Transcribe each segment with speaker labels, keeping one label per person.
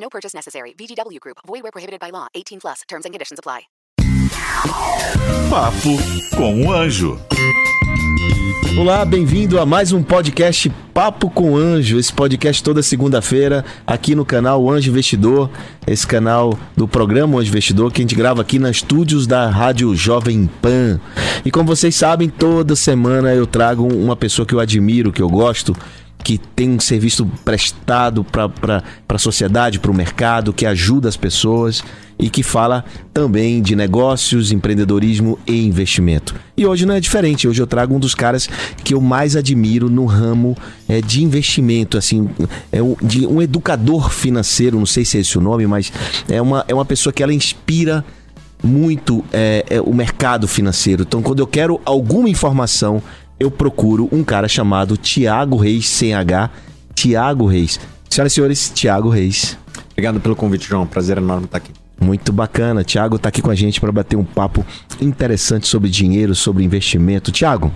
Speaker 1: No purchase necessary. VGW Group. Void where prohibited by law. 18 plus. Terms and conditions apply.
Speaker 2: Papo com o Anjo.
Speaker 3: Olá, bem-vindo a mais um podcast Papo com Anjo. Esse podcast toda segunda-feira aqui no canal Anjo Investidor, esse canal do programa Anjo Investidor que a gente grava aqui nos estúdios da Rádio Jovem Pan. E como vocês sabem, toda semana eu trago uma pessoa que eu admiro, que eu gosto, que tem um serviço prestado para a sociedade, para o mercado, que ajuda as pessoas e que fala também de negócios, empreendedorismo e investimento. E hoje não é diferente. Hoje eu trago um dos caras que eu mais admiro no ramo é, de investimento, assim, é um, de um educador financeiro. Não sei se é esse o nome, mas é uma, é uma pessoa que ela inspira muito é, é, o mercado financeiro. Então, quando eu quero alguma informação, eu procuro um cara chamado Tiago Reis, sem H. Tiago Reis. Senhoras e senhores, Tiago Reis.
Speaker 4: Obrigado pelo convite, João. Prazer enorme estar aqui.
Speaker 3: Muito bacana. Tiago está aqui com a gente para bater um papo interessante sobre dinheiro, sobre investimento. Tiago,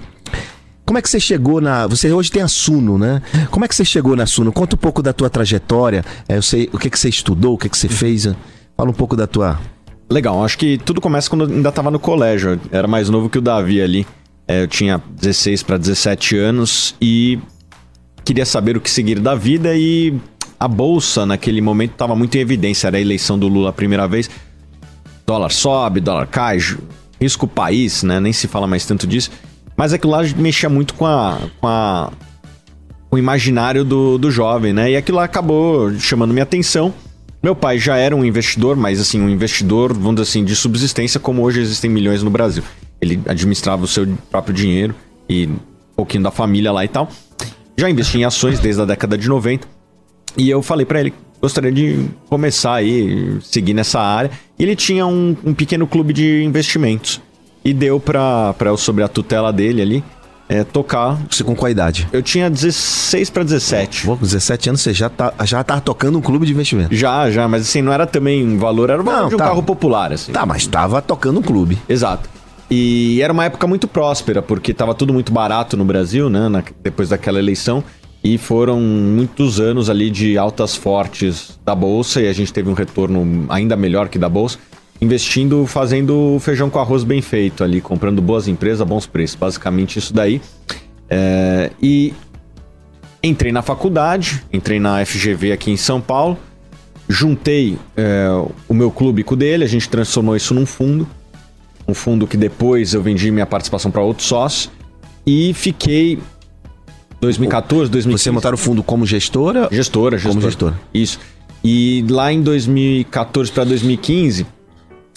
Speaker 3: como é que você chegou na. Você hoje tem a Suno, né? Como é que você chegou na Suno? Conta um pouco da tua trajetória. É, eu sei o que, que você estudou, o que, que você fez. Fala um pouco da tua.
Speaker 4: Legal, acho que tudo começa quando eu ainda estava no colégio. Eu era mais novo que o Davi ali. É, eu tinha 16 para 17 anos e queria saber o que seguir da vida e a bolsa naquele momento estava muito em evidência, era a eleição do Lula a primeira vez. Dólar sobe, dólar cai, risco país, né? Nem se fala mais tanto disso. Mas aquilo lá mexia muito com a, com a o imaginário do, do jovem, né? E aquilo lá acabou chamando minha atenção. Meu pai já era um investidor, mas assim, um investidor, vamos dizer assim, de subsistência, como hoje existem milhões no Brasil. Ele administrava o seu próprio dinheiro e um pouquinho da família lá e tal. Já investi em ações desde a década de 90. E eu falei para ele, gostaria de começar aí, seguir nessa área. E ele tinha um, um pequeno clube de investimentos. E deu pra, pra eu, sobre a tutela dele ali, é, tocar.
Speaker 3: Você com qual idade?
Speaker 4: Eu tinha 16 para 17.
Speaker 3: Pô, com 17 anos você já tá, já tá tocando um clube de investimento.
Speaker 4: Já, já, mas assim, não era também um valor, era o valor
Speaker 3: Não,
Speaker 4: de um
Speaker 3: tá.
Speaker 4: carro popular, assim.
Speaker 3: Tá, mas tava tocando um clube.
Speaker 4: Exato. E era uma época muito próspera, porque tava tudo muito barato no Brasil, né? na- depois daquela eleição. E foram muitos anos ali de altas fortes da Bolsa, e a gente teve um retorno ainda melhor que da Bolsa, investindo, fazendo feijão com arroz bem feito ali, comprando boas empresas a bons preços. Basicamente isso daí. É, e entrei na faculdade, entrei na FGV aqui em São Paulo, juntei é, o meu clube com o dele, a gente transformou isso num fundo um fundo que depois eu vendi minha participação para outro sócio e fiquei 2014, 2015.
Speaker 3: Você montaram o fundo como gestora?
Speaker 4: gestora, gestora.
Speaker 3: Como gestora.
Speaker 4: Isso. E lá em 2014 para 2015,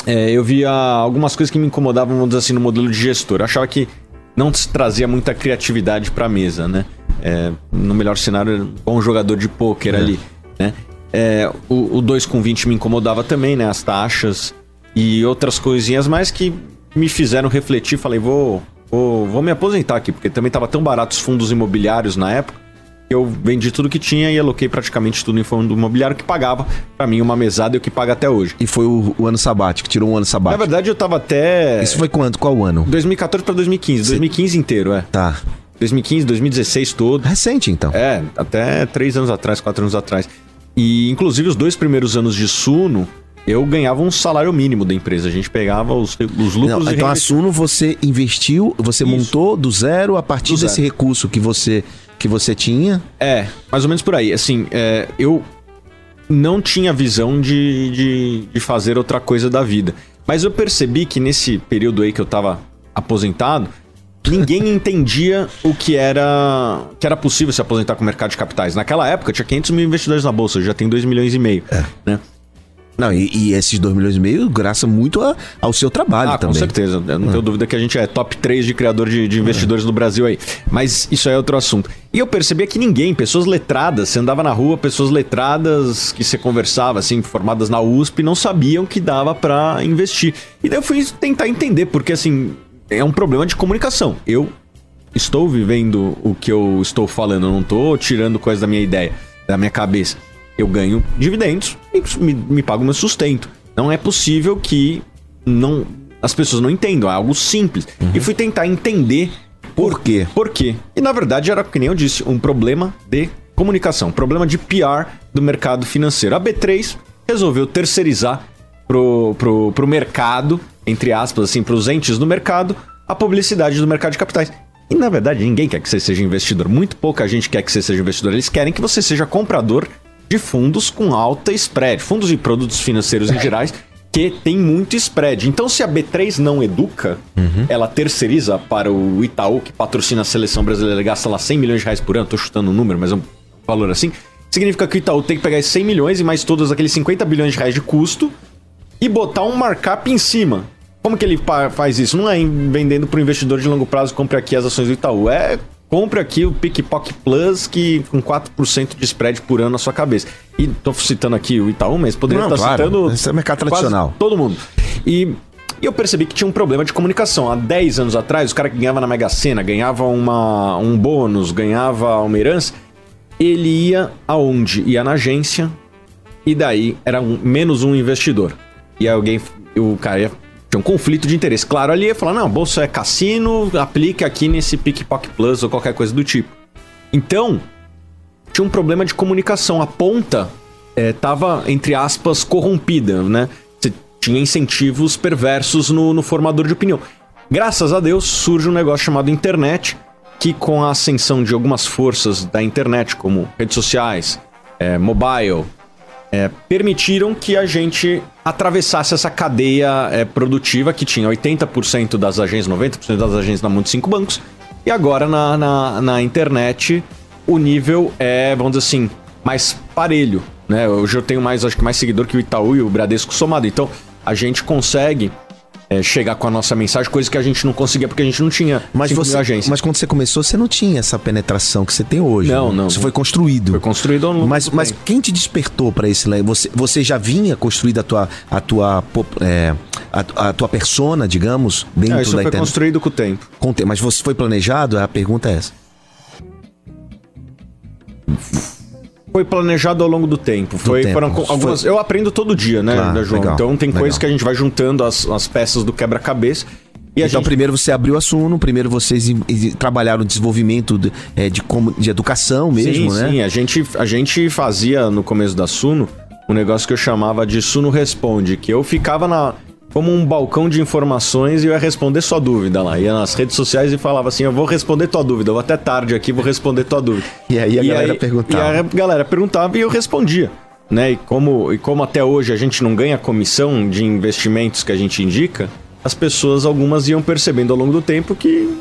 Speaker 4: é, eu via algumas coisas que me incomodavam, vamos dizer assim, no modelo de gestor. Eu achava que não se trazia muita criatividade para a mesa, né? É, no melhor cenário, um bom jogador de pôquer ali, né? É, o, o 2 com 20 me incomodava também, né? As taxas e outras coisinhas mais que me fizeram refletir. Falei, vou, vou, vou me aposentar aqui, porque também tava tão barato os fundos imobiliários na época que eu vendi tudo que tinha e aloquei praticamente tudo em fundo imobiliário que pagava para mim uma mesada e o que paga até hoje.
Speaker 3: E foi o, o ano sabático, tirou um ano
Speaker 4: Na
Speaker 3: sabático.
Speaker 4: verdade, eu tava até
Speaker 3: Isso foi quando? Qual ano?
Speaker 4: 2014 para 2015, 2015 inteiro, é.
Speaker 3: Tá.
Speaker 4: 2015, 2016 todo.
Speaker 3: Recente, então.
Speaker 4: É, até três anos atrás, quatro anos atrás. E inclusive os dois primeiros anos de Suno, eu ganhava um salário mínimo da empresa. A gente pegava os, os lucros
Speaker 3: Não, então a
Speaker 4: reinvestia.
Speaker 3: Suno você investiu, você
Speaker 4: Isso.
Speaker 3: montou do zero a partir
Speaker 4: Do zero.
Speaker 3: desse recurso que você que você tinha.
Speaker 4: É, mais ou menos por aí. Assim, é, eu não tinha visão de, de, de fazer outra coisa da vida. Mas eu percebi que nesse período aí que eu tava aposentado, ninguém entendia o que era que era possível se aposentar com o mercado de capitais. Naquela época tinha 500 mil investidores na bolsa, já tem 2 milhões e meio, né?
Speaker 3: Não, e, e esses 2 milhões e meio, graças muito a- ao seu trabalho
Speaker 4: Ah,
Speaker 3: também.
Speaker 4: com certeza. Eu não tenho dúvida que a gente é top 3 de criador de, de investidores no Brasil aí. Mas isso é outro assunto. E eu percebia que ninguém, pessoas letradas, você andava na rua, pessoas letradas que você conversava, assim, formadas na USP, não sabiam que dava pra investir. E daí eu fui tentar entender, porque assim, é um problema de comunicação. Eu estou vivendo o que eu estou falando, eu não estou tirando coisa da minha ideia, da minha cabeça. Eu ganho dividendos e me, me pago meu sustento. Não é possível que não as pessoas não entendam, é algo simples. E fui tentar entender
Speaker 3: Por quê?
Speaker 4: por quê. E na verdade era, que nem eu disse, um problema de comunicação, um problema de PR do mercado financeiro. A B3 resolveu terceirizar pro, pro, pro mercado, entre aspas, assim, pros entes do mercado, a publicidade do mercado de capitais. E na verdade ninguém quer que você seja investidor. Muito pouca gente quer que você seja investidor. Eles querem que você seja comprador de fundos com alta spread, fundos e produtos financeiros em gerais que tem muito spread. Então, se a B3 não educa, ela terceiriza para o Itaú, que patrocina a seleção brasileira, gasta lá 100 milhões de reais por ano, tô chutando um número, mas é um valor assim. Significa que o Itaú tem que pegar esses 100 milhões e mais todos aqueles 50 bilhões de reais de custo e botar um markup em cima. Como que ele faz isso? Não é vendendo para o investidor de longo prazo, compre aqui as ações do Itaú. É compre aqui o PicPock Plus que com 4% de spread por ano na sua cabeça. E tô citando aqui o Itaú, mas poderia
Speaker 3: Não,
Speaker 4: estar
Speaker 3: claro.
Speaker 4: citando
Speaker 3: Esse é mercado
Speaker 4: quase
Speaker 3: tradicional.
Speaker 4: todo mundo. E, e eu percebi que tinha um problema de comunicação. Há 10 anos atrás, o cara que ganhava na Mega Sena, ganhava uma, um bônus, ganhava uma herança, ele ia aonde? Ia na agência, e daí era um, menos um investidor. E aí alguém, o cara ia, tinha um conflito de interesse. Claro, ali ia falar, não, bolsa é cassino, aplique aqui nesse PicPock Plus ou qualquer coisa do tipo. Então, tinha um problema de comunicação. A ponta estava, entre aspas, corrompida, né? Você tinha incentivos perversos no, no formador de opinião. Graças a Deus surge um negócio chamado internet, que com a ascensão de algumas forças da internet, como redes sociais, é, mobile, é, permitiram que a gente atravessasse essa cadeia é, produtiva que tinha 80% das agências, 90% das agências na mão de cinco bancos, e agora na, na, na internet o nível é, vamos dizer assim, mais parelho. Né? Hoje eu tenho mais, acho que mais seguidor que o Itaú e o Bradesco somado. Então a gente consegue é, chegar com a nossa mensagem, coisa que a gente não conseguia porque a gente não tinha
Speaker 3: Mas, você,
Speaker 4: agências.
Speaker 3: mas quando você começou, você não tinha essa penetração que você tem hoje.
Speaker 4: Não,
Speaker 3: né?
Speaker 4: não.
Speaker 3: Isso foi construído.
Speaker 4: Foi construído ao longo
Speaker 3: Mas, mas
Speaker 4: tempo.
Speaker 3: quem te despertou para esse? Você, você já vinha construída a tua, a tua, é, a, a tua persona, digamos, dentro
Speaker 4: isso
Speaker 3: da
Speaker 4: foi
Speaker 3: internet?
Speaker 4: construído com o tempo.
Speaker 3: Com te- Mas você foi planejado? A pergunta é essa.
Speaker 4: Foi planejado ao longo do tempo. Foi,
Speaker 3: tempo.
Speaker 4: Foram algumas. Eu aprendo todo dia, né,
Speaker 3: Claro,
Speaker 4: da João?
Speaker 3: legal,
Speaker 4: então tem
Speaker 3: legal.
Speaker 4: coisas que a gente vai juntando as, as peças do quebra-cabeça. E
Speaker 3: então,
Speaker 4: gente.
Speaker 3: primeiro você abriu a Suno, primeiro vocês trabalharam o desenvolvimento de, é, de, de educação mesmo,
Speaker 4: sim,
Speaker 3: né?
Speaker 4: sim. A gente, a gente fazia no começo da Suno um negócio que eu chamava de Suno Responde, que eu ficava na. Como um balcão de informações e eu ia responder sua dúvida lá. Ia nas redes sociais e falava assim: Eu vou responder tua dúvida, eu vou até tarde aqui, vou responder tua dúvida.
Speaker 3: E aí a galera perguntava.
Speaker 4: E a galera perguntava e eu respondia. Né? E, como, e como até hoje a gente não ganha comissão de investimentos que a gente indica, as pessoas, algumas, iam percebendo ao longo do tempo que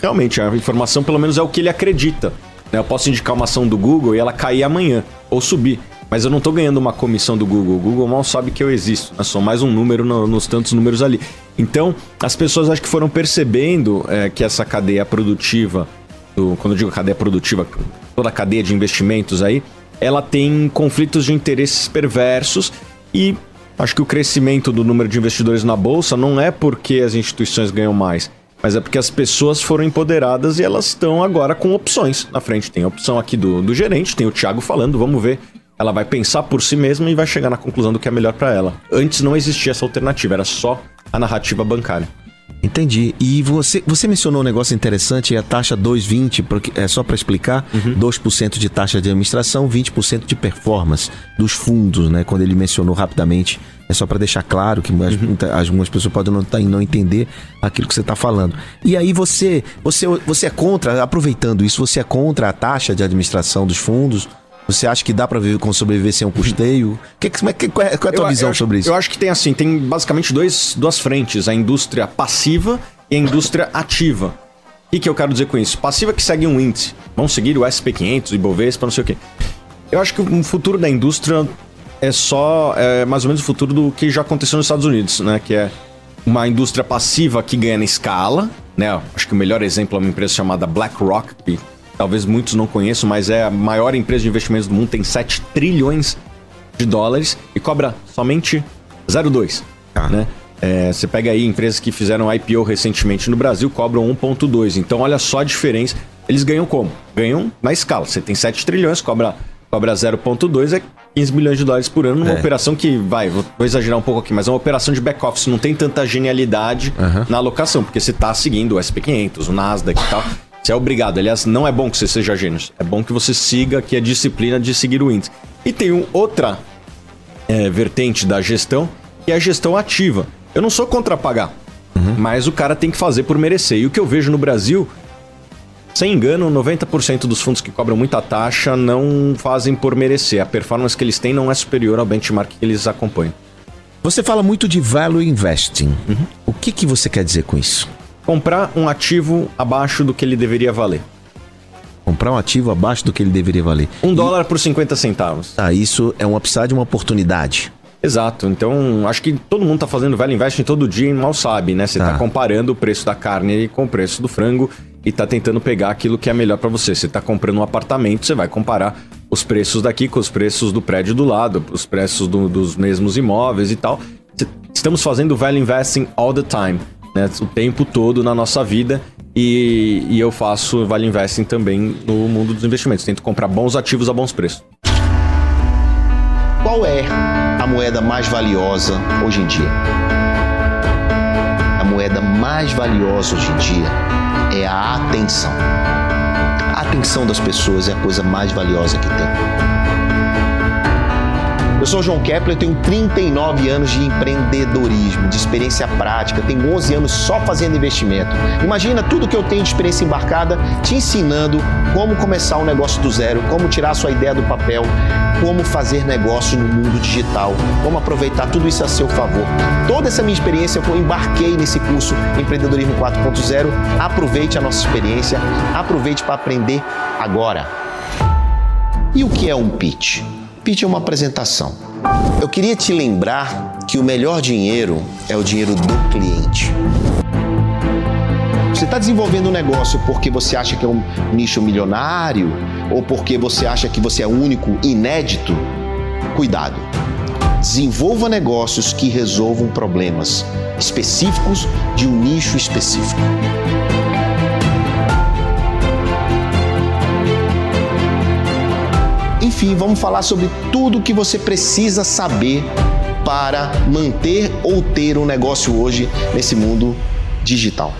Speaker 4: realmente a informação, pelo menos, é o que ele acredita. né? Eu posso indicar uma ação do Google e ela cair amanhã, ou subir. Mas eu não tô ganhando uma comissão do Google. O Google mal sabe que eu existo. Eu sou mais um número no- nos tantos números ali. Então, as pessoas acho que foram percebendo é, que essa cadeia produtiva, do- quando eu digo cadeia produtiva, toda a cadeia de investimentos aí, ela tem conflitos de interesses perversos e acho que o crescimento do número de investidores na bolsa não é porque as instituições ganham mais, mas é porque as pessoas foram empoderadas e elas estão agora com opções na frente. Tem a opção aqui do, do gerente, tem o Thiago falando, vamos ver. Ela vai pensar por si mesma e vai chegar na conclusão do que é melhor para ela. Antes não existia essa alternativa, era só a narrativa bancária.
Speaker 3: Entendi. E você, você mencionou um negócio interessante, a taxa 2,20, porque é só para explicar,
Speaker 4: Uhum.
Speaker 3: 2% de taxa de administração, 20% de performance dos fundos, né? Quando ele mencionou rapidamente, é só para deixar claro que
Speaker 4: Uhum.
Speaker 3: as- algumas pessoas podem não, tá- não entender aquilo que você está falando. E aí você, você, você é contra, aproveitando isso, você é contra a taxa de administração dos fundos? Você acha que dá para sobreviver sem um custeio? Que, que, é que- qual, é, qual é a tua
Speaker 4: Eu-
Speaker 3: visão
Speaker 4: eu
Speaker 3: sobre isso?
Speaker 4: Eu acho que tem assim, tem basicamente dois, duas frentes, a indústria passiva e a indústria ativa. O que, que eu quero dizer com isso? Passiva que segue um índice. Vão seguir o SP500, o Ibovespa, não sei o quê. Eu acho que o futuro da indústria é só é, mais ou menos o futuro do que já aconteceu nos Estados Unidos, né? Que é uma indústria passiva que ganha na escala, né? Acho que o melhor exemplo é uma empresa chamada BlackRock, que talvez muitos não conheçam, mas é a maior empresa de investimentos do mundo, tem 7 trilhões de dólares e cobra somente 0,2,
Speaker 3: Ah.
Speaker 4: né? É, você pega aí empresas que fizeram IPO recentemente no Brasil, cobram 1,2. Então, olha só a diferença. Eles ganham como? Ganham na escala. Você tem 7 trilhões, cobra, cobra 0,2, é 15 milhões de dólares por ano. Numa
Speaker 3: É.
Speaker 4: operação que, vai, vou, vou exagerar um pouco aqui, mas é uma operação de back-office. Não tem tanta genialidade
Speaker 3: Aham.
Speaker 4: na alocação, porque você tá seguindo o SP500, o Nasdaq e tal. Você é obrigado. Aliás, não é bom que você seja gênio. É bom que você siga que a disciplina de seguir o índice. E tem um, outra é, vertente da gestão, que é a gestão ativa. Eu não sou contra pagar, mas o cara tem que fazer por merecer. E o que eu vejo no Brasil, sem engano, 90% dos fundos que cobram muita taxa não fazem por merecer. A performance que eles têm não é superior ao benchmark que eles acompanham.
Speaker 3: Você fala muito de value investing.
Speaker 4: Uhum.
Speaker 3: O que, que você quer dizer com isso?
Speaker 4: Comprar um ativo abaixo do que ele deveria valer.
Speaker 3: Comprar um ativo abaixo do que ele deveria valer.
Speaker 4: Um dólar por 50 centavos.
Speaker 3: Ah, isso é um upside, uma oportunidade.
Speaker 4: Exato. Então, acho que todo mundo tá fazendo value investing todo dia e mal sabe, né? Você tá.
Speaker 3: Tá.
Speaker 4: comparando o preço da carne com o preço do frango e tá tentando pegar aquilo que é melhor para você. Você tá comprando um apartamento, você vai comparar os preços daqui com os preços do prédio do lado, os preços do- dos mesmos imóveis e tal. Estamos fazendo value investing all the time, né? O tempo todo na nossa vida. E, e eu faço value investing também no mundo dos investimentos. Tento comprar bons ativos a bons preços.
Speaker 5: Qual é a moeda mais valiosa hoje em dia? A moeda mais valiosa hoje em dia é a atenção. A atenção das pessoas é a coisa mais valiosa que tem. Eu sou João Kepler, tenho 39 anos de empreendedorismo, de experiência prática, tenho 11 anos só fazendo investimento. Imagina tudo que eu tenho de experiência embarcada te ensinando como começar um negócio do zero, como tirar a sua ideia do papel, como fazer negócio no mundo digital, como aproveitar tudo isso a seu favor. Toda essa minha experiência eu embarquei nesse curso Empreendedorismo 4.0. Aproveite a nossa experiência, aproveite para aprender agora. E o que é um pitch? É uma apresentação. Eu queria te lembrar que o melhor dinheiro é o dinheiro do cliente. Você está desenvolvendo um negócio porque você acha que é um nicho milionário ou porque você acha que você é único, inédito? Cuidado. Desenvolva negócios que resolvam problemas específicos de um nicho específico. Enfim, vamos falar sobre tudo o que você precisa saber para manter ou ter um negócio hoje nesse mundo digital.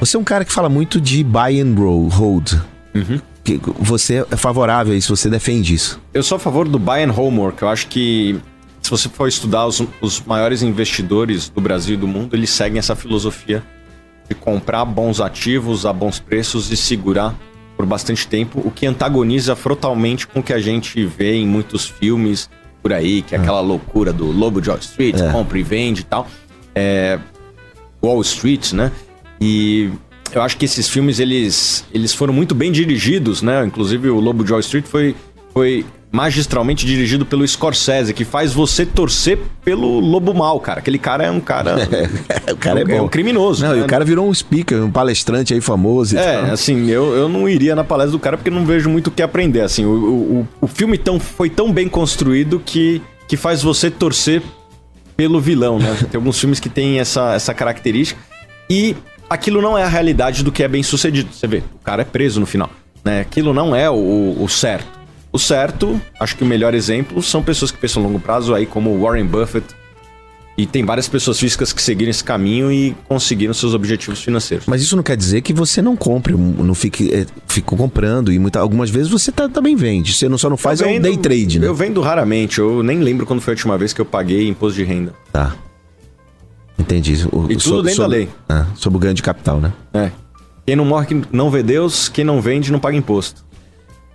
Speaker 3: Você é um cara que fala muito de buy and roll, hold.
Speaker 4: Uhum.
Speaker 3: Você é favorável a isso, você defende isso.
Speaker 4: Eu sou a favor do buy and homework. Eu acho que se você for estudar os, os maiores investidores do Brasil e do mundo, eles seguem essa filosofia de comprar bons ativos a bons preços e segurar por bastante tempo, o que antagoniza frontalmente com o que a gente vê em muitos filmes por aí, que é aquela loucura do Lobo de Wall Street,
Speaker 3: É.
Speaker 4: compra e vende e tal. É, Wall Street, né? E eu acho que esses filmes, eles, eles foram muito bem dirigidos, né? Inclusive o Lobo de Wall Street foi, foi magistralmente dirigido pelo Scorsese, que faz você torcer pelo Lobo Mal, cara. Aquele cara é um cara...
Speaker 3: o cara é,
Speaker 4: um-
Speaker 3: bom.
Speaker 4: é um criminoso,
Speaker 3: Não,
Speaker 4: né?
Speaker 3: e o cara virou um speaker, um palestrante aí famoso e
Speaker 4: É,
Speaker 3: tal.
Speaker 4: assim, eu, eu não iria na palestra do cara porque não vejo muito o que aprender. Assim, o, o, o filme tão, foi tão bem construído que, que faz você torcer pelo vilão, né? Tem alguns filmes que têm essa, essa característica. E aquilo não é a realidade do que é bem sucedido. Você vê, o cara é preso no final. Né? Aquilo não é o, o certo. O certo, acho que o melhor exemplo são pessoas que pensam a longo prazo aí, como Warren Buffett. E tem várias pessoas físicas que seguiram esse caminho e conseguiram seus objetivos financeiros.
Speaker 3: Mas isso não quer dizer que você não compre, não fique, é, fique comprando. E muita, algumas vezes você tá- também vende. Você não, só não faz
Speaker 4: Eu
Speaker 3: é
Speaker 4: vendo-
Speaker 3: day trade, né?
Speaker 4: Eu vendo raramente, eu nem lembro quando foi a última vez que eu paguei imposto de renda.
Speaker 3: Tá. Entendi. O,
Speaker 4: E tudo dentro da lei.
Speaker 3: Ah, sobre o ganho de capital, né?
Speaker 4: É. Quem não morre não vê Deus, quem não vende não paga imposto.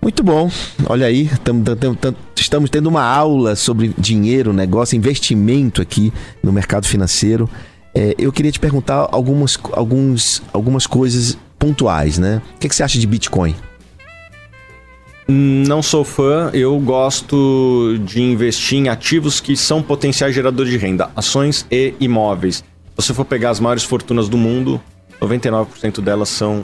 Speaker 3: Muito bom. Olha aí, tam- tam- tam- tam- estamos tendo uma aula sobre dinheiro, negócio, investimento aqui no mercado financeiro. É, eu queria te perguntar algumas, alguns, algumas coisas pontuais, né? O que, que você acha de Bitcoin?
Speaker 4: Não sou fã, eu gosto de investir em ativos que são potenciais geradores de renda, ações e imóveis. Se você for pegar as maiores fortunas do mundo, 99% delas são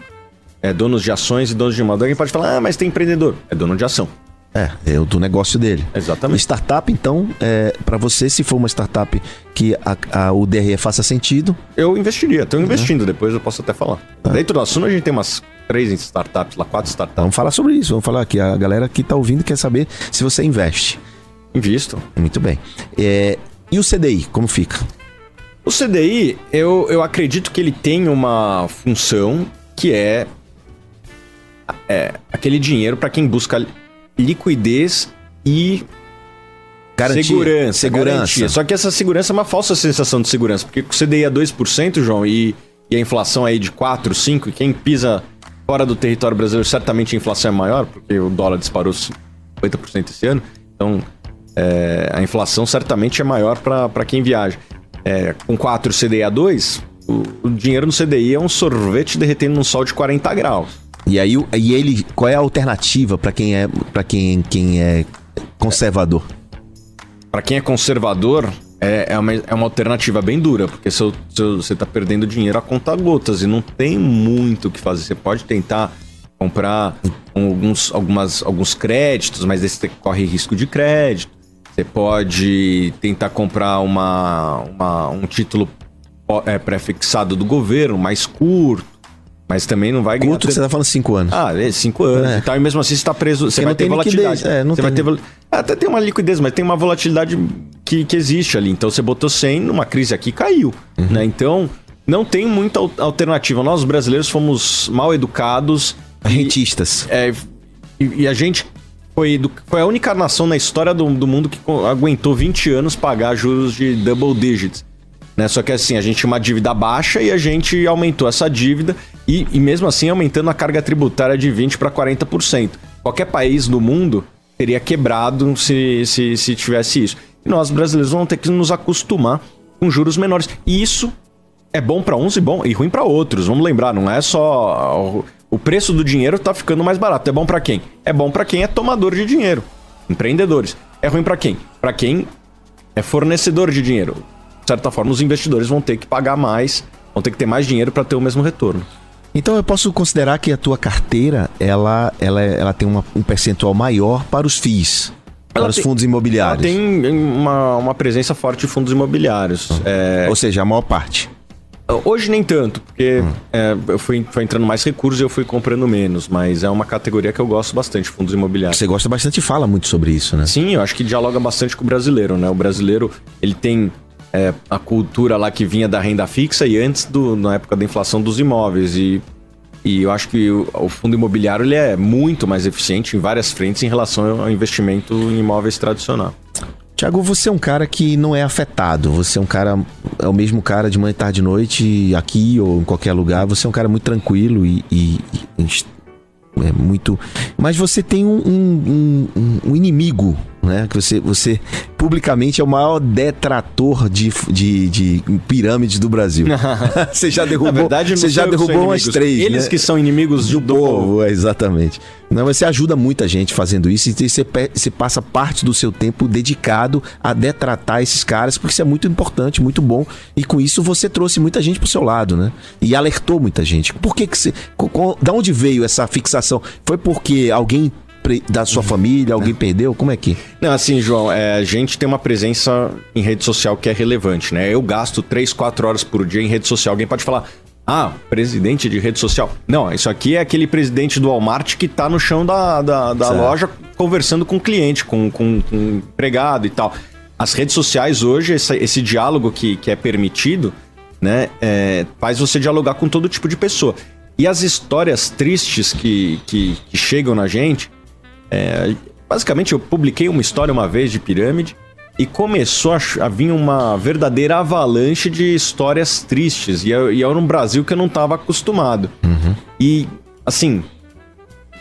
Speaker 4: é, donos de ações e donos de imóveis. Alguém pode falar, ah, mas tem empreendedor. É dono de ação.
Speaker 3: É, é o do negócio dele.
Speaker 4: Exatamente.
Speaker 3: Startup, então, é, para você, se for uma startup que a, a, o DRE faça sentido.
Speaker 4: Eu investiria, estou investindo, depois eu posso até falar. Dentro do assunto, a gente tem umas três startups, lá quatro startups.
Speaker 3: Vamos falar sobre isso, vamos falar aqui. A galera que tá ouvindo quer saber se você investe.
Speaker 4: Invisto.
Speaker 3: Muito bem. É, e o CDI, como fica?
Speaker 4: O CDI, eu, eu acredito que ele tem uma função que é, é aquele dinheiro para quem busca liquidez e
Speaker 3: Garantia,
Speaker 4: segurança.
Speaker 3: segurança.
Speaker 4: garantia. Só que essa segurança é uma falsa sensação de segurança, porque o CDI é 2%, João, e, e a inflação aí de 4, 5, e quem pisa fora do território brasileiro, certamente a inflação é maior, porque o dólar disparou 50% esse ano. Então, é, a inflação certamente é maior para quem viaja. É, com 4 CDI a 2, o, o dinheiro no CDI é um sorvete derretendo num sol de 40 graus.
Speaker 3: E aí, e ele, qual é a alternativa para quem é para quem, quem é conservador?
Speaker 4: Para quem é conservador, é, é, uma, é uma alternativa bem dura, porque se, você tá perdendo dinheiro a conta gotas e não tem muito o que fazer. Você pode tentar comprar alguns, algumas, alguns créditos, mas você corre risco de crédito. Você pode tentar comprar uma, uma- um título é, pré-fixado do governo, mais curto, mas também não vai
Speaker 3: Quanto que você tá falando cinco anos?
Speaker 4: ah, é, cinco anos
Speaker 3: É.
Speaker 4: e tal. E mesmo assim você tá preso. Você
Speaker 3: Porque
Speaker 4: vai
Speaker 3: não
Speaker 4: ter
Speaker 3: tem
Speaker 4: volatilidade.
Speaker 3: liquidez, é, não
Speaker 4: você vai ter. vol- Até tem uma liquidez, mas tem uma volatilidade que, que existe ali. Então você botou 100 numa crise aqui caiu.
Speaker 3: Uhum.
Speaker 4: Né? Então não tem muita al- alternativa. Nós, os brasileiros, fomos mal educados. e-
Speaker 3: Rentistas.
Speaker 4: é, e, e a gente foi, edu- foi a única nação na história do, do mundo que aguentou 20 anos pagar juros de double digits. Né? Só que assim, a gente tinha uma dívida baixa e a gente aumentou essa dívida e, e mesmo assim aumentando a carga tributária de 20% para 40%. Qualquer país do mundo teria quebrado se, se, se tivesse isso. E nós brasileiros vamos ter que nos acostumar com juros menores. E isso é bom para uns e bom e ruim para outros. Vamos lembrar, não é só o, preço do dinheiro tá ficando mais barato. É bom para quem? É bom para quem é tomador de dinheiro, empreendedores. É ruim para quem? Para quem é fornecedor de dinheiro. De certa forma, os investidores vão ter que pagar mais, vão ter que ter mais dinheiro para ter o mesmo retorno.
Speaker 3: Então eu posso considerar que a tua carteira ela, ela, ela tem uma- um percentual maior para os FIIs, para
Speaker 4: Ela
Speaker 3: os
Speaker 4: tem-
Speaker 3: fundos
Speaker 4: Ela
Speaker 3: imobiliários.
Speaker 4: tem uma, uma presença forte de fundos imobiliários. É,
Speaker 3: Ou seja, a maior parte.
Speaker 4: Hoje nem tanto, porque é, eu fui, foi entrando mais recursos e eu fui comprando menos, mas é uma categoria que eu gosto bastante, fundos imobiliários.
Speaker 3: Você gosta bastante e fala muito sobre isso, né?
Speaker 4: Sim, eu acho que dialoga bastante com o brasileiro, né? O brasileiro, ele tem é, a cultura lá que vinha da renda fixa e antes, do, na época da inflação dos imóveis. E, e eu acho que o, o fundo imobiliário ele é muito mais eficiente em várias frentes em relação ao investimento em imóveis tradicional.
Speaker 3: Tiago, você é um cara que não é afetado. Você é um cara. É o mesmo cara de manhã, tarde noite, aqui ou em qualquer lugar. Você é um cara muito tranquilo e. e- e- é muito. Mas você tem um, um- um- um inimigo, né? Que você, você publicamente é o maior detrator de, de, de pirâmides do Brasil. você já derrubou.
Speaker 4: Verdade,
Speaker 3: você já derrubou umas três.
Speaker 4: Eles
Speaker 3: né?
Speaker 4: que são inimigos
Speaker 3: do
Speaker 4: do, povo.
Speaker 3: povo, é, exatamente. Não, mas você ajuda muita gente fazendo isso e você, você passa parte do seu tempo dedicado a detratar esses caras, porque isso é muito importante, muito bom. E com isso você trouxe muita gente pro seu lado, né? E alertou muita gente. Por que que você. co- co- Da onde veio essa fixação? Foi porque alguém da sua família, alguém perdeu? Como é que?
Speaker 4: Não, assim, João, é, a gente tem uma presença em rede social que é relevante, né? Eu gasto 3, 4 horas por dia em rede social. Alguém pode falar, ah, presidente de rede social. Não, isso aqui é aquele presidente do Walmart que tá no chão da, da, da loja conversando com o cliente, com, com, com o empregado e tal. As redes sociais hoje, esse, esse diálogo que, que é permitido, né, é, faz você dialogar com todo tipo de pessoa. E as histórias tristes que, que, que chegam na gente, é, basicamente, eu publiquei uma história uma vez de pirâmide e começou a, a vir uma verdadeira avalanche de histórias tristes. E eu, e eu era um Brasil que eu não estava acostumado. E, assim,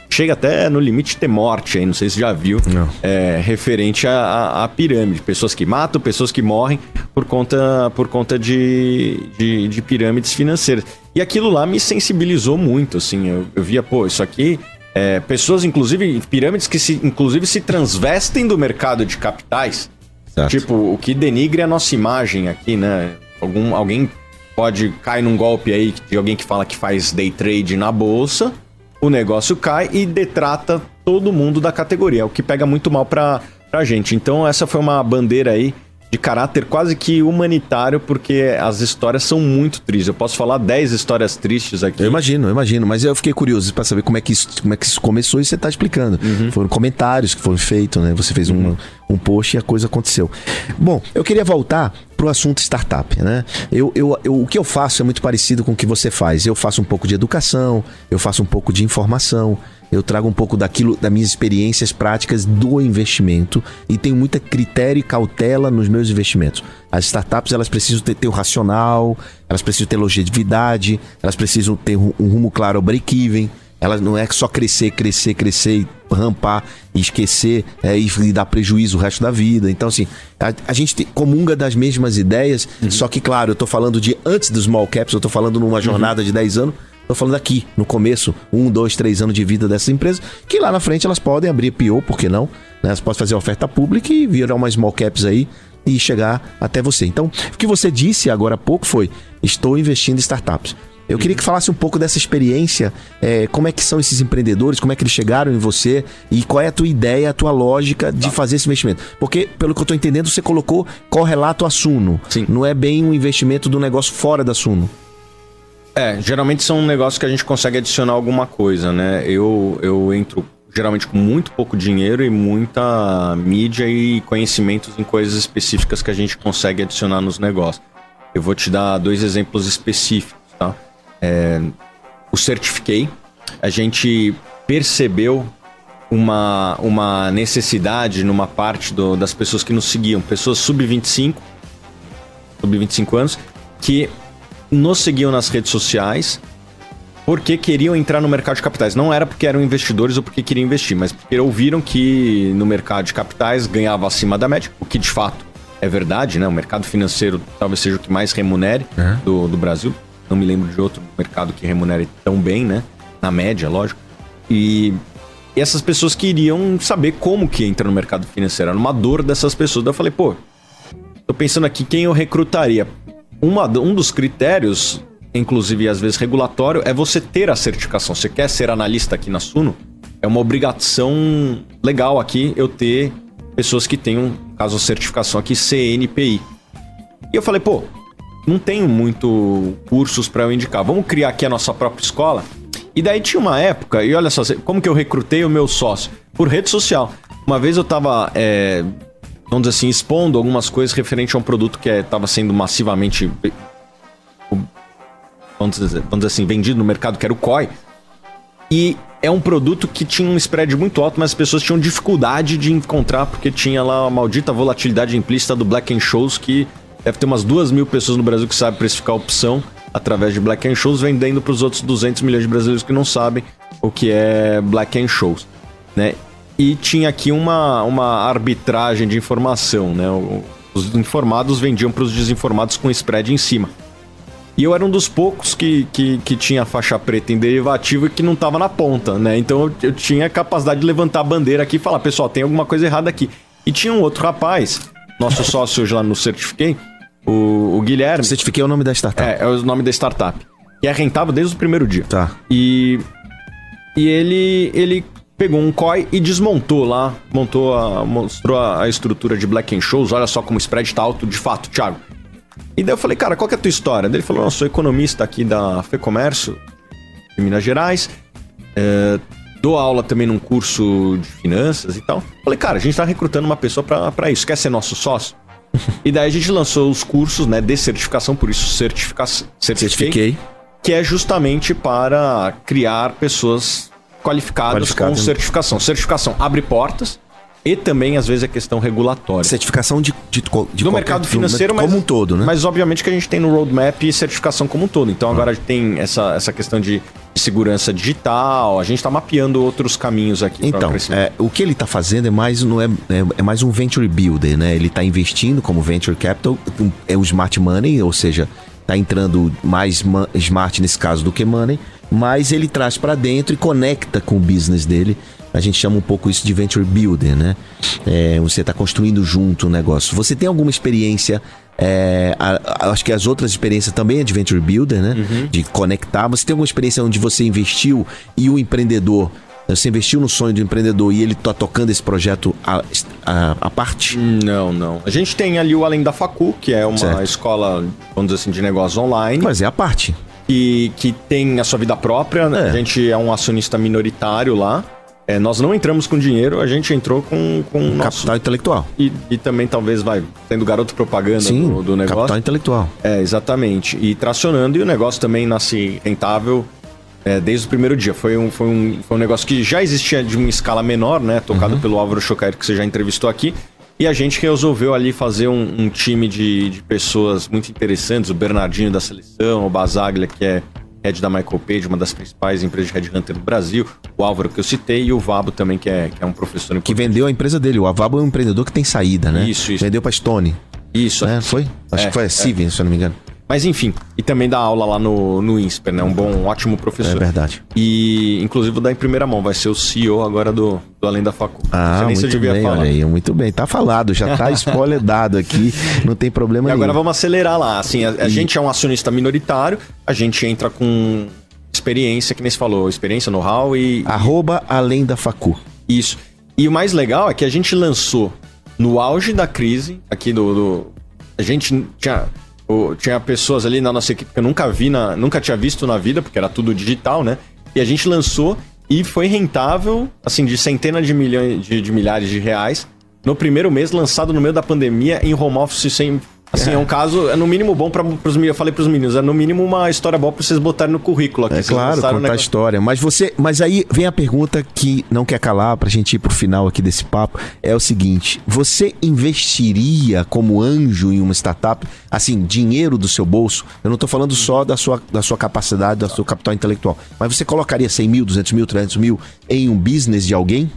Speaker 4: chega até no limite de ter morte aí, não sei se já viu, é, referente à pirâmide. Pessoas que matam, pessoas que morrem por conta, por conta de, de, de pirâmides financeiras. E aquilo lá me sensibilizou muito, assim. Eu, eu via, pô, isso aqui. É, pessoas, inclusive, pirâmides que se, inclusive se transvestem do mercado de capitais.
Speaker 3: Certo.
Speaker 4: Tipo, o que denigre a nossa imagem aqui, né? Algum, alguém pode cair num golpe aí de alguém que fala que faz day trade na bolsa, o negócio cai e detrata todo mundo da categoria, o que pega muito mal pra, pra gente. Então, essa foi uma bandeira aí de caráter quase que humanitário, porque as histórias são muito tristes. Eu posso falar 10 histórias tristes aqui.
Speaker 3: Eu imagino, eu imagino, mas eu fiquei curioso pra saber como é que isso, como é que isso começou e você tá explicando. Foram comentários que foram feitos, né? Você fez um, um post e a coisa aconteceu. Bom, eu queria voltar pro assunto startup, né? Eu, eu, eu- o que eu faço é muito parecido com o que você faz. Eu faço um pouco de educação, eu faço um pouco de informação, eu trago um pouco daquilo, das minhas experiências práticas do investimento e tenho muita critério e cautela nos meus investimentos. As startups, elas precisam ter, ter o racional, elas precisam ter longevidade, elas precisam ter um, um rumo claro ao break-even, elas não é só crescer, crescer, crescer e rampar e esquecer é, e, e dar prejuízo o resto da vida. Então, assim, a, a gente tem- comunga das mesmas ideias, só que, claro, eu tô falando de antes dos small caps, eu tô falando numa jornada de 10 anos, Tô falando aqui, no começo, um, dois, três anos de vida dessas empresas, que lá na frente elas podem abrir PO, por que não? Né? Elas podem fazer oferta pública e virar umas small caps aí e chegar até você. Então, o que você disse agora há pouco foi: estou investindo em startups. Eu queria que falasse um pouco dessa experiência, é, como é que são esses empreendedores, como é que eles chegaram em você e qual é a tua ideia, a tua lógica de fazer esse investimento. Porque, pelo que eu estou entendendo, você colocou correlato a Suno.
Speaker 4: Sim.
Speaker 3: Não é bem um investimento do negócio fora da Suno.
Speaker 4: É, geralmente são negócios que a gente consegue adicionar alguma coisa, né? Eu, eu entro geralmente com muito pouco dinheiro e muita mídia e conhecimentos em coisas específicas que a gente consegue adicionar nos negócios. Eu vou te dar dois exemplos específicos, tá? É, o Certifiquei, a gente percebeu uma, uma necessidade numa parte do- das pessoas que nos seguiam, pessoas sub-25, sub-25 anos, que nos seguiam nas redes sociais porque queriam entrar no mercado de capitais. Não era porque eram investidores ou porque queriam investir, mas porque ouviram que no mercado de capitais ganhava acima da média, o que de fato é verdade, né? O mercado financeiro talvez seja o que mais remunere do, do Brasil. Não me lembro de outro mercado que remunere tão bem, né? Na média, lógico. E e essas pessoas queriam saber como que entra no mercado financeiro. Era uma dor dessas pessoas. Daí eu falei, pô, tô pensando aqui quem eu recrutaria. Uma, um dos critérios, inclusive às vezes regulatório, é você ter a certificação. Você quer ser analista aqui na Suno? É uma obrigação legal aqui eu ter pessoas que tenham, caso, certificação aqui CNPI. E eu falei, pô, não tenho muito cursos para eu indicar. Vamos criar aqui a nossa própria escola? E daí tinha uma época, e olha só, como que eu recrutei o meu sócio? Por rede social. Uma vez eu tava, é, vamos dizer assim, expondo algumas coisas referente a um produto que estava sendo massivamente, vamos dizer, vamos dizer assim, vendido no mercado, que era o COI. E é um produto que tinha um spread muito alto, mas as pessoas tinham dificuldade de encontrar, porque tinha lá a maldita volatilidade implícita do Black and Shows, que deve ter umas duas mil pessoas no Brasil que sabem precificar a opção através de Black and Shows, vendendo para os outros 200 milhões de brasileiros que não sabem o que é Black Shows, né? E tinha aqui uma, uma arbitragem de informação, né? Os informados vendiam para os desinformados com spread em cima. E eu era um dos poucos que, que, que tinha faixa preta em derivativo e que não tava na ponta, né? Então eu, eu tinha a capacidade de levantar a bandeira aqui e falar, pessoal, tem alguma coisa errada aqui. E tinha um outro rapaz, nosso sócio hoje lá no Certifiquei, o, o Guilherme.
Speaker 3: Certifiquei o nome da startup.
Speaker 4: É, é o nome da startup. E é rentável desde o primeiro dia.
Speaker 3: Tá.
Speaker 4: E, e ele, ele pegou um COI e desmontou lá, montou a, mostrou a, estrutura de Black and Shows. Olha só como o spread tá alto de fato, Thiago. E daí eu falei, cara, qual que é a tua história? Daí ele falou, sou economista aqui da FEComércio, de Minas Gerais. é, dou aula também num curso de finanças e tal. Falei, cara, a gente tá recrutando uma pessoa pra, pra isso. Quer ser nosso sócio? e daí a gente lançou os cursos, né, de certificação, por isso certificação.
Speaker 3: Certifiquei.
Speaker 4: Que é justamente para criar pessoas qualificadas,
Speaker 3: Qualificadas.
Speaker 4: com certificação. Certificação abre portas e também, às vezes, é questão regulatória.
Speaker 3: Certificação de, de, de
Speaker 4: do
Speaker 3: qualquer-
Speaker 4: mercado
Speaker 3: do-
Speaker 4: financeiro, mas,
Speaker 3: como um todo, né?
Speaker 4: Mas obviamente que a gente tem no roadmap certificação como um todo. Então agora tem essa, essa questão de segurança digital. A gente está mapeando outros caminhos aqui.
Speaker 3: Então, é, o que ele está fazendo é mais, não é, é, é mais um venture builder, né? Ele está investindo como venture capital, é o smart money, ou seja, está entrando mais ma- smart nesse caso do que money, mas ele traz para dentro e conecta com o business dele. A gente chama um pouco isso de venture builder, né? É, você está construindo junto o negócio. Você tem alguma experiência? é, a- a- acho que as outras experiências também é de venture builder, né? De conectar. Você tem alguma experiência onde você investiu e o empreendedor você investiu no sonho do empreendedor e ele tá tocando esse projeto à, à, à parte?
Speaker 4: Não, não. A gente tem ali o Além da Facu, que é uma
Speaker 3: Certo.
Speaker 4: escola, vamos dizer assim, de negócios online,
Speaker 3: Mas é a parte.
Speaker 4: Que, que tem a sua vida própria.
Speaker 3: É.
Speaker 4: A gente é um acionista minoritário lá. É, nós não entramos com dinheiro, a gente entrou com, com o nosso...
Speaker 3: Capital intelectual.
Speaker 4: E, e também talvez vai sendo garoto propaganda
Speaker 3: Sim,
Speaker 4: do, do negócio.
Speaker 3: capital intelectual.
Speaker 4: É, exatamente. E tracionando, e o negócio também nasce rentável é, desde o primeiro dia. Foi um, foi, um, foi um negócio que já existia de uma escala menor, né? Tocado pelo Álvaro Chocair, que você já entrevistou aqui. E a gente resolveu ali fazer um, um time de, de pessoas muito interessantes. O Bernardinho da seleção, o Basaglia, que é head da Michael Page, uma das principais empresas de headhunter do Brasil. O Álvaro, que eu citei, e o Vabo também, que é, que é um professor
Speaker 3: Que vendeu a empresa dele. O Avabo é um empreendedor que tem saída, né?
Speaker 4: Isso, isso.
Speaker 3: Vendeu pra Stone.
Speaker 4: Isso,
Speaker 3: Né? Foi? Acho
Speaker 4: É,
Speaker 3: que foi a
Speaker 4: é.
Speaker 3: Steven, se eu não me engano.
Speaker 4: Mas enfim, e também dá aula lá no, no INSPER, né? Um bom, um ótimo professor.
Speaker 3: É verdade.
Speaker 4: E, inclusive, dar em primeira mão. Vai ser o CEO agora do, do Além da Facu.
Speaker 3: Ah, muito bem,
Speaker 4: falar.
Speaker 3: olha aí. Muito bem. Tá falado, já tá spoiler dado aqui. Não tem problema
Speaker 4: E
Speaker 3: nenhum.
Speaker 4: agora vamos acelerar lá. Assim, a, a gente é um acionista minoritário, a gente entra com experiência, que nem se falou, experiência, know-how e
Speaker 3: Arroba além da facu.
Speaker 4: isso. E o mais legal é que a gente lançou no auge da crise, aqui do. do- a gente tinha. Tinha pessoas ali na nossa equipe que eu nunca vi, na, nunca tinha visto na vida, porque era tudo digital, né? E a gente lançou e foi rentável, assim, de centenas de milhões de, de milhares de reais. No primeiro mês, lançado no meio da pandemia, em home office sem. Assim, é, um caso, é no mínimo bom para os meninos. Eu falei pros meninos, é no mínimo uma história boa pra vocês botarem no currículo aqui.
Speaker 3: É claro, contar a história. Mas você, mas aí vem a pergunta que não quer calar pra gente ir pro final aqui desse papo, é o seguinte: você investiria como anjo em uma startup, assim, dinheiro do seu bolso? Eu não tô falando só da sua, da sua capacidade, do seu capital intelectual, mas você colocaria 100 mil, 200 mil, 300 mil em um business de alguém?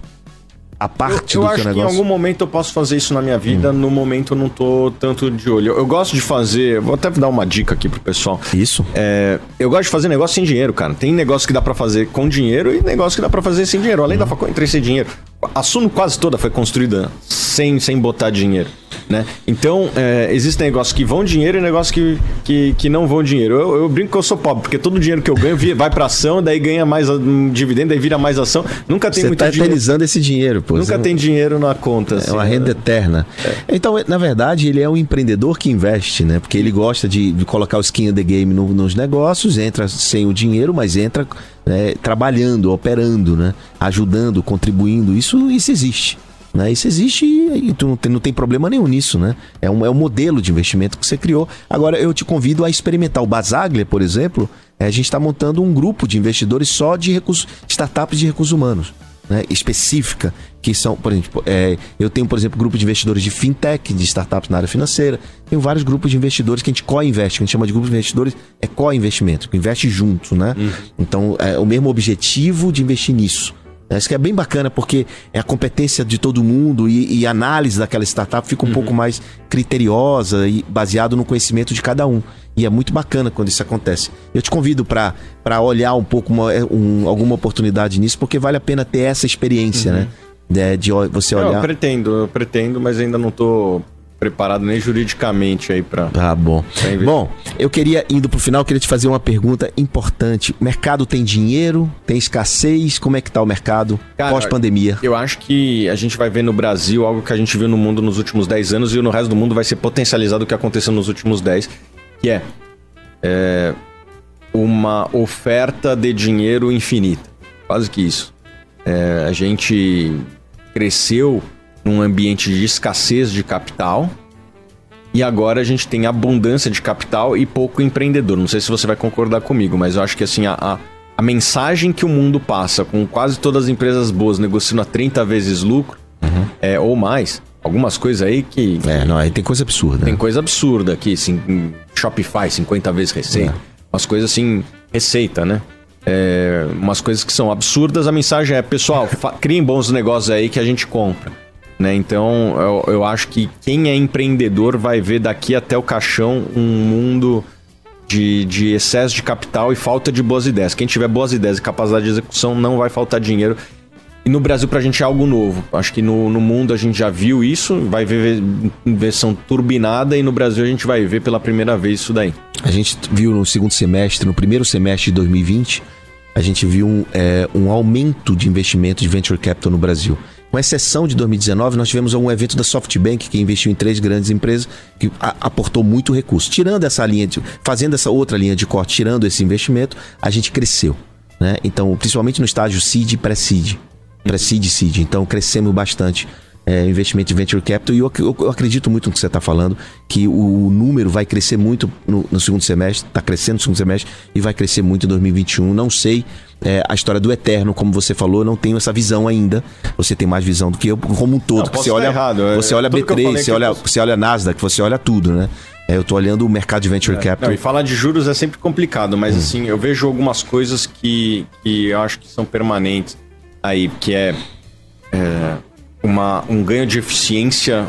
Speaker 3: A parte
Speaker 4: eu, eu
Speaker 3: do
Speaker 4: acho que em
Speaker 3: negócio?
Speaker 4: algum momento eu posso fazer isso na minha vida. No momento eu não tô tanto de olho. Eu, eu gosto de fazer. Vou até dar uma dica aqui pro pessoal.
Speaker 3: Isso?
Speaker 4: É, eu gosto de fazer negócio sem dinheiro, cara. Tem negócio que dá pra fazer com dinheiro e negócio que dá pra fazer sem dinheiro. Além da faculdade, entrei sem dinheiro. A Suno quase toda foi construída sem, sem botar dinheiro, né? Então, é, existem negócios que vão dinheiro e negócios que, que, que não vão dinheiro. Eu, eu brinco que eu sou pobre, porque todo o dinheiro que eu ganho vai pra ação, daí ganha mais um dividendo, daí vira mais ação. Nunca tem
Speaker 3: Você
Speaker 4: muito
Speaker 3: tá
Speaker 4: dinheiro.
Speaker 3: eternizando esse dinheiro, pô.
Speaker 4: Nunca
Speaker 3: Você-
Speaker 4: tem dinheiro na conta.
Speaker 3: É
Speaker 4: assim,
Speaker 3: uma
Speaker 4: né?
Speaker 3: renda eterna. Então, na verdade, ele é um empreendedor que investe, né? Porque ele gosta de, de colocar o skin in the game no- nos negócios, entra sem o dinheiro, mas entra né, trabalhando, operando, né? Ajudando, contribuindo. Isso, isso existe. Né? Isso existe e, e tu não tem, não tem problema nenhum nisso, né? É um, é um modelo de investimento que você criou. Agora, eu te convido a experimentar. O Basaglia, por exemplo, é, a gente está montando um grupo de investidores só de recursos, startups de recursos humanos né, específica, que são, por exemplo, é, eu tenho, por exemplo, grupo de investidores de fintech, de startups na área financeira, tenho vários grupos de investidores que a gente co-investe, que a gente chama de grupos de investidores, é co-investimento, que investe junto, né? Então, é o mesmo objetivo de investir nisso. Isso que é bem bacana, porque é a competência de todo mundo e, e a análise daquela startup fica um pouco mais criteriosa e baseado no conhecimento de cada um. E é muito bacana quando isso acontece. Eu te convido para olhar um pouco uma- um- alguma oportunidade nisso, porque vale a pena ter essa experiência, né? De, de você
Speaker 4: Não, eu
Speaker 3: olhar.
Speaker 4: pretendo, eu pretendo, mas ainda não tô preparado nem juridicamente aí pra.
Speaker 3: Tá bom.
Speaker 4: Pra investir.
Speaker 3: Bom, eu queria, indo pro final, eu queria te fazer uma pergunta importante. O mercado tem dinheiro? Tem escassez? Como é que tá o mercado pós-pandemia?
Speaker 4: Eu acho que a gente vai ver no Brasil algo que a gente viu no mundo nos últimos 10 anos e no resto do mundo vai ser potencializado o que aconteceu nos últimos 10, que é, é, uma oferta de dinheiro infinita. Quase que isso. É, a gente cresceu num ambiente de escassez de capital e agora a gente tem abundância de capital e pouco empreendedor. Não sei se você vai concordar comigo, mas eu acho que assim, a, a, a mensagem que o mundo passa com quase todas as empresas boas negociando a 30 vezes lucro, é, ou mais, algumas coisas aí que
Speaker 3: É, não, aí tem coisa absurda.
Speaker 4: tem
Speaker 3: né?
Speaker 4: coisa absurda aqui, assim, Shopify, 50 vezes receita.
Speaker 3: É.
Speaker 4: Umas coisas assim, receita, né? é, umas coisas que são absurdas. A mensagem é, pessoal, criem bons negócios aí que a gente compra. Né? Então, eu, eu acho que quem é empreendedor vai ver daqui até o caixão um mundo de, de excesso de capital e falta de boas ideias. Quem tiver boas ideias e capacidade de execução não vai faltar dinheiro. E no Brasil, pra gente é algo novo. Acho que no, no mundo a gente já viu isso, vai ver versão turbinada, e no Brasil a gente vai ver pela primeira vez isso daí.
Speaker 3: A gente viu no segundo semestre, no primeiro semestre de 2020, a gente viu um, é, um aumento de investimento de venture capital no Brasil. Com exceção de 2019, nós tivemos um evento da SoftBank que investiu em três grandes empresas que aportou muito recurso. Tirando essa linha, de, fazendo essa outra linha de corte, tirando esse investimento, a gente cresceu. Né? Então, principalmente no estágio seed e pré-seed. Pré-seed e seed. Então, crescemos bastante é, investimento de venture capital e eu, eu- eu acredito muito no que você está falando, que o número vai crescer muito no, no segundo semestre, está crescendo no segundo semestre e vai crescer muito em 2021. Não sei é, a história do eterno, como você falou, eu não tenho essa visão ainda. Você tem mais visão do que eu, como um todo.
Speaker 4: Não,
Speaker 3: você olha,
Speaker 4: errado, é-
Speaker 3: você olha
Speaker 4: tudo que eu
Speaker 3: B3,
Speaker 4: falei
Speaker 3: você olha,
Speaker 4: posso-
Speaker 3: você olha Nasdaq, você olha tudo, né? É, eu tô olhando o mercado de venture
Speaker 4: Não,
Speaker 3: capital.
Speaker 4: e falar de juros é sempre complicado, mas assim, eu vejo algumas coisas que, que eu acho que são permanentes aí, que é, é, uma, um ganho de eficiência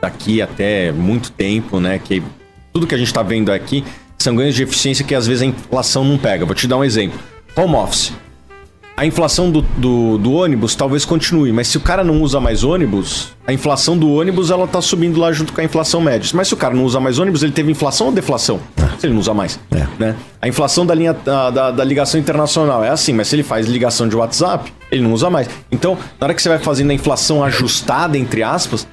Speaker 4: daqui até muito tempo, né? Que tudo que a gente tá vendo aqui são ganhos de eficiência que às vezes a inflação não pega. Vou te dar um exemplo. Home office. A inflação do, do, do ônibus talvez continue, mas se o cara não usa mais ônibus, a inflação do ônibus ela tá subindo lá junto com a inflação média. Mas se o cara não usa mais ônibus, ele teve inflação ou deflação? Se ele não usa mais.
Speaker 3: É.
Speaker 4: Né? A inflação da linha da, da, da ligação internacional é assim, mas se ele faz ligação de WhatsApp, ele não usa mais. Então, na hora que você vai fazendo a inflação ajustada, entre aspas,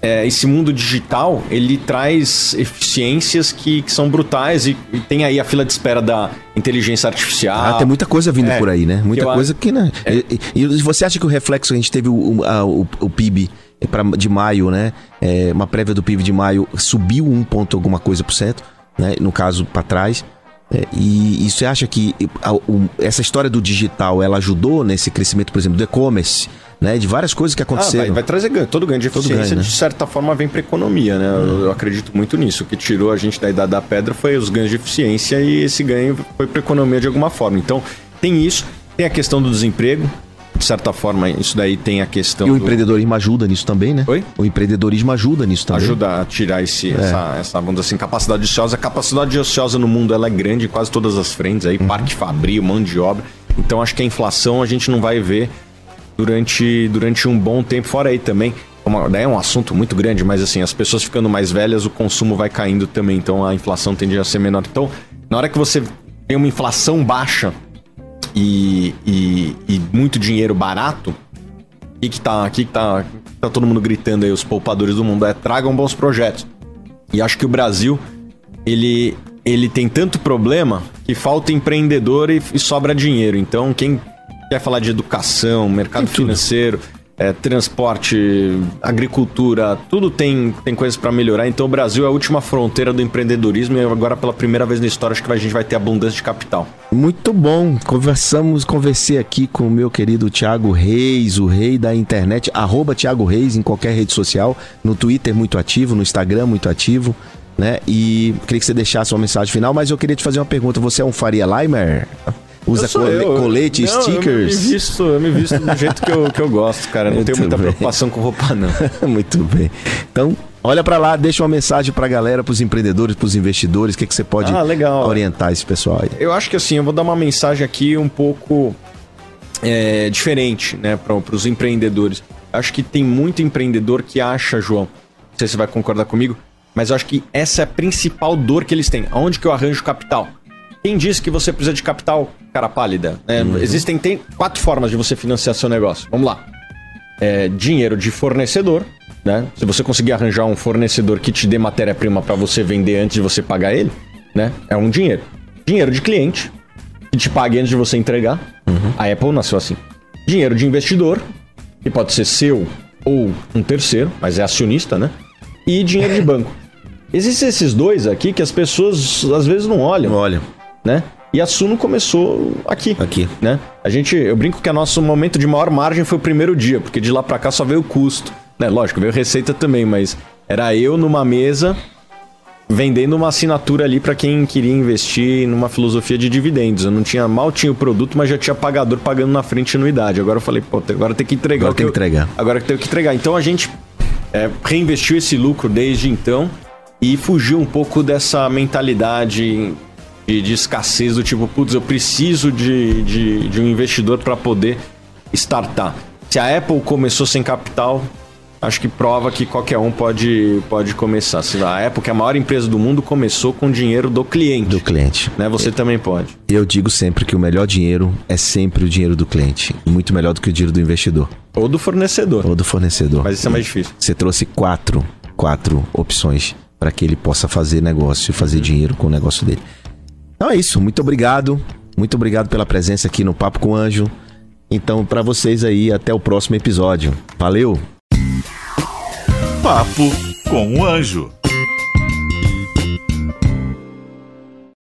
Speaker 4: é, esse mundo digital ele traz eficiências que, que são brutais e, e tem aí a fila de espera da inteligência artificial.
Speaker 3: Ah, tem muita coisa vindo
Speaker 4: É,
Speaker 3: por aí, né? Muita
Speaker 4: que
Speaker 3: coisa
Speaker 4: acho-
Speaker 3: que, né? E, e- e você acha que o reflexo que a gente teve o, o, a- o- o PIB pra, de maio, né? É, uma prévia do PIB de maio subiu um ponto alguma coisa por cento, né? No caso, para trás. É, e, e você acha que a- o- essa história do digital, ela ajudou nesse crescimento, por exemplo, do e-commerce, né? De várias coisas que
Speaker 4: Ah,
Speaker 3: aconteceram.
Speaker 4: vai, vai trazer ganho. Todo ganho de eficiência,
Speaker 3: ganho, né?
Speaker 4: de certa forma, vem para economia, né? Eu, eu acredito muito nisso. O que tirou a gente da idade da pedra foi os ganhos de eficiência e esse ganho foi para economia de alguma forma. Então, tem isso. Tem a questão do desemprego. De certa forma, isso daí tem a questão
Speaker 3: E o
Speaker 4: do-
Speaker 3: empreendedorismo ajuda nisso também, né?
Speaker 4: Oi?
Speaker 3: O empreendedorismo ajuda nisso também.
Speaker 4: ajuda a tirar esse,
Speaker 3: É.
Speaker 4: essa, essa, vamos dizer assim, capacidade ociosa. A capacidade ociosa no mundo ela é grande em quase todas as frentes aí,
Speaker 3: Uhum.
Speaker 4: parque fabril, mão de obra. Então acho que a inflação a gente não vai ver durante, durante um bom tempo. Fora aí também, uma, daí é um assunto muito grande, mas assim, as pessoas ficando mais velhas, o consumo vai caindo também, então a inflação tende a ser menor. Então, na hora que você tem uma inflação baixa e, e, e muito dinheiro barato, o que, que tá, que que tá, tá todo mundo gritando aí, os poupadores do mundo, é tragam bons projetos. E acho que o Brasil, ele, ele tem tanto problema que falta empreendedor e, e sobra dinheiro. Então, quem quer falar de educação, mercado financeiro, é, transporte, agricultura, tudo tem, tem coisas para melhorar. Então, o Brasil é a última fronteira do empreendedorismo e agora, pela primeira vez na história, acho que a gente vai ter abundância de capital.
Speaker 3: Muito bom. Conversamos, conversei aqui com o meu querido Thiago Reis, o rei da internet, arroba Thiago Reis em qualquer rede social, no Twitter muito ativo, no Instagram muito ativo, né? E queria que você deixasse uma mensagem final, mas eu queria te fazer uma pergunta. Você é um Faria Limer? Usa cole-
Speaker 4: eu.
Speaker 3: colete,
Speaker 4: Não,
Speaker 3: stickers?
Speaker 4: Eu me visto, eu me visto do jeito que eu, que eu gosto, cara. Não
Speaker 3: Muito
Speaker 4: tenho muita
Speaker 3: bem.
Speaker 4: preocupação com roupa, não.
Speaker 3: Muito bem. Então, olha pra lá, deixa uma mensagem pra galera, pros empreendedores, pros investidores, o que, que você pode
Speaker 4: Ah,
Speaker 3: orientar esse pessoal aí.
Speaker 4: Eu acho que assim, eu vou dar uma mensagem aqui um pouco é, diferente, né, para os empreendedores. Acho que tem muito empreendedor que acha, João, não sei se você vai concordar comigo, mas eu acho que essa é a principal dor que eles têm. Aonde que eu arranjo capital? Quem disse que você precisa de capital, cara pálida? né? Existem tem quatro formas de você financiar seu negócio. Vamos lá. É, dinheiro de fornecedor, né? Se você conseguir arranjar um fornecedor que te dê matéria-prima para você vender antes de você pagar ele, né? É um dinheiro. Dinheiro de cliente, que te pague antes de você entregar. A Apple nasceu assim. Dinheiro de investidor, que pode ser seu ou um terceiro, mas é acionista, né? E dinheiro de banco. Existem esses dois aqui que as pessoas às vezes não olham,
Speaker 3: Olha,
Speaker 4: né? E a Suno começou aqui.
Speaker 3: Aqui.
Speaker 4: Né? A gente, eu brinco que o nosso momento de maior margem foi o primeiro dia, porque de lá pra cá só veio o custo. Né? Lógico, veio receita também, mas era eu numa mesa vendendo uma assinatura ali para quem queria investir numa filosofia de dividendos. Eu não tinha mal tinha o produto, mas já tinha pagador pagando na frente anuidade. Agora eu falei, pô, agora tem que entregar.
Speaker 3: Agora tem que entregar.
Speaker 4: Agora tem que entregar. Então a gente é, reinvestiu esse lucro desde então e fugiu um pouco dessa mentalidade de, de escassez do tipo, putz, eu preciso de, de, de um investidor para poder startar. Se a Apple começou sem capital, acho que prova que qualquer um pode, pode começar. Se a Apple, que é a maior empresa do mundo, começou com dinheiro do cliente.
Speaker 3: Do cliente.
Speaker 4: Né? Você também pode.
Speaker 3: Eu digo sempre que o melhor dinheiro é sempre o dinheiro do cliente. Muito melhor do que o dinheiro do investidor.
Speaker 4: Ou do fornecedor.
Speaker 3: Ou do fornecedor.
Speaker 4: Mas isso é mais difícil.
Speaker 3: Você trouxe quatro, quatro opções para que ele possa fazer negócio, fazer dinheiro com o negócio dele. Então é isso. Muito obrigado. Muito obrigado pela presença aqui no Papo com Anjo. Então, para vocês aí, até o próximo episódio. Valeu!
Speaker 2: Papo com o Anjo.